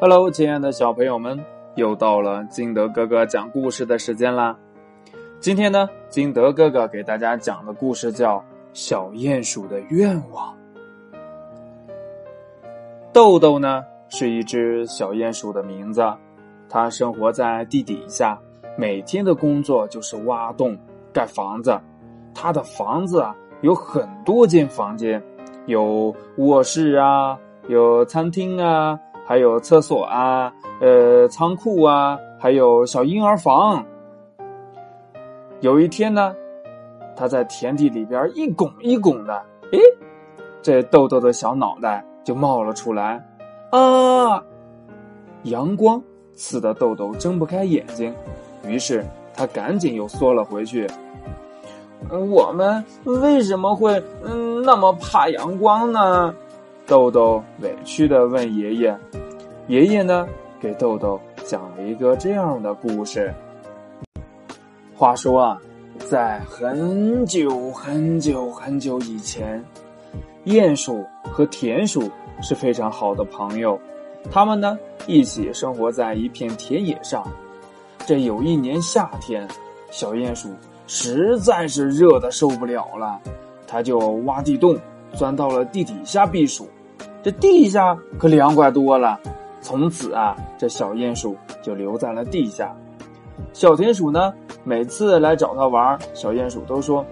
Hello，亲爱的小朋友们，又到了金德哥哥讲故事的时间啦。今天呢，金德哥哥给大家讲的故事叫《小鼹鼠的愿望》。豆豆呢是一只小鼹鼠的名字，它生活在地底下，每天的工作就是挖洞盖房子。它的房子啊有很多间房间，有卧室啊，有餐厅啊。还有厕所啊，呃，仓库啊，还有小婴儿房。有一天呢，他在田地里边一拱一拱的，诶，这豆豆的小脑袋就冒了出来，啊！阳光刺得豆豆睁不开眼睛，于是他赶紧又缩了回去。我们为什么会嗯那么怕阳光呢？豆豆委屈的问爷爷：“爷爷呢？给豆豆讲了一个这样的故事。话说啊，在很久很久很久以前，鼹鼠和田鼠是非常好的朋友，他们呢一起生活在一片田野上。这有一年夏天，小鼹鼠实在是热的受不了了，他就挖地洞，钻到了地底下避暑。”这地下可凉快多了，从此啊，这小鼹鼠就留在了地下。小田鼠呢，每次来找它玩，小鼹鼠都说：“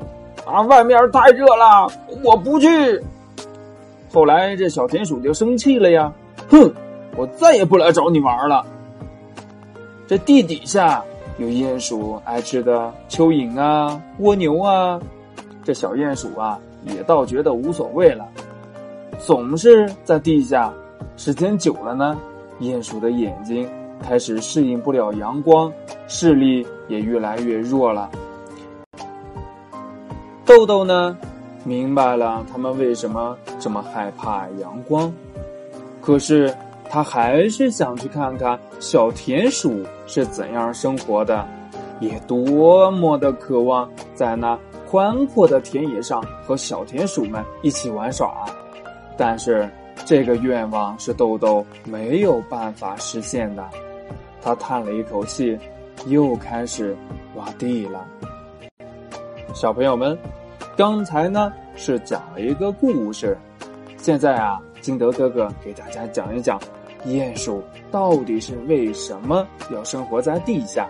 啊，外面太热了，我不去。”后来这小田鼠就生气了呀，哼，我再也不来找你玩了。这地底下有鼹鼠爱吃的蚯蚓啊、蜗牛啊，这小鼹鼠啊也倒觉得无所谓了。总是在地下，时间久了呢，鼹鼠的眼睛开始适应不了阳光，视力也越来越弱了。豆豆呢，明白了他们为什么这么害怕阳光，可是他还是想去看看小田鼠是怎样生活的，也多么的渴望在那宽阔的田野上和小田鼠们一起玩耍。但是这个愿望是豆豆没有办法实现的，他叹了一口气，又开始挖地了。小朋友们，刚才呢是讲了一个故事，现在啊，金德哥哥给大家讲一讲，鼹鼠到底是为什么要生活在地下？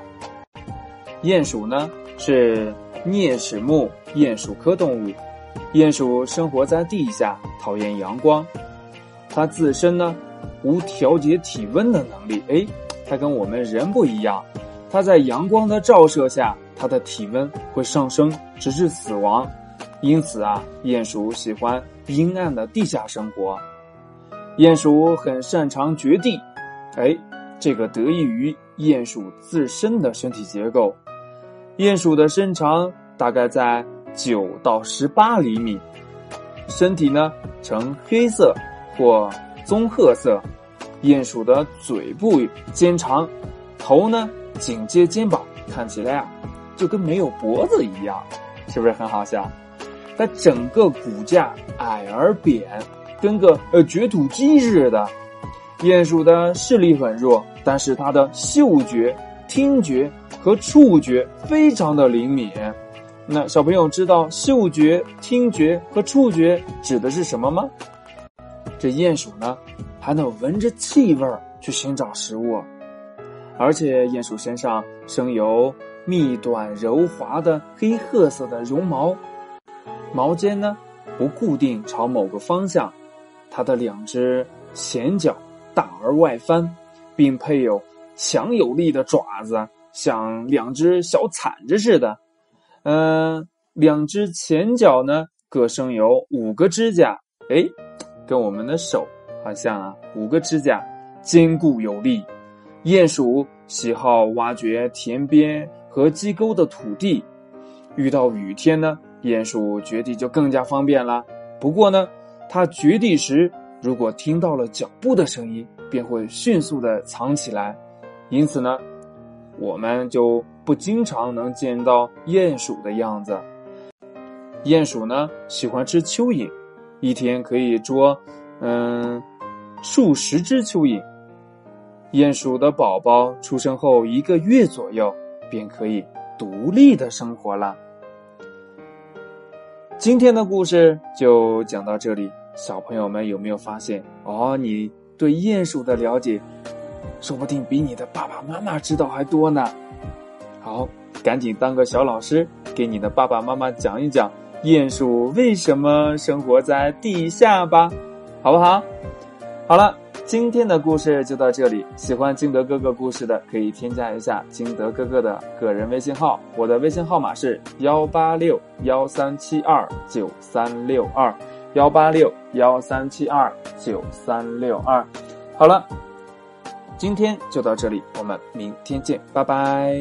鼹鼠呢是啮齿目鼹鼠科动物。鼹鼠生活在地下，讨厌阳光。它自身呢，无调节体温的能力。哎，它跟我们人不一样。它在阳光的照射下，它的体温会上升，直至死亡。因此啊，鼹鼠喜欢阴暗的地下生活。鼹鼠很擅长掘地。哎，这个得益于鼹鼠自身的身体结构。鼹鼠的身长大概在。九到十八厘米，身体呢呈黑色或棕褐色。鼹鼠的嘴部尖长，头呢紧接肩膀，看起来啊就跟没有脖子一样，是不是很好笑？它整个骨架矮而扁，跟个呃掘土机似的。鼹鼠的视力很弱，但是它的嗅觉、听觉和触觉非常的灵敏。那小朋友知道嗅觉、听觉和触觉指的是什么吗？这鼹鼠呢，还能闻着气味去寻找食物，而且鼹鼠身上生有密短柔滑的黑褐色的绒毛，毛尖呢不固定朝某个方向，它的两只前脚大而外翻，并配有强有力的爪子，像两只小铲子似的。嗯，两只前脚呢各生有五个指甲，哎，跟我们的手好像啊，五个指甲坚固有力。鼹鼠喜好挖掘田边和基沟的土地，遇到雨天呢，鼹鼠掘地就更加方便了。不过呢，它掘地时如果听到了脚步的声音，便会迅速的藏起来，因此呢。我们就不经常能见到鼹鼠的样子。鼹鼠呢喜欢吃蚯蚓，一天可以捉嗯数十只蚯蚓。鼹鼠的宝宝出生后一个月左右，便可以独立的生活了。今天的故事就讲到这里，小朋友们有没有发现哦？你对鼹鼠的了解，说不定比你的爸爸妈妈知道还多呢。好，赶紧当个小老师，给你的爸爸妈妈讲一讲鼹鼠为什么生活在地下吧，好不好？好了。今天的故事就到这里。喜欢金德哥哥故事的，可以添加一下金德哥哥的个人微信号，我的微信号码是幺八六幺三七二九三六二，幺八六幺三七二九三六二。好了，今天就到这里，我们明天见，拜拜。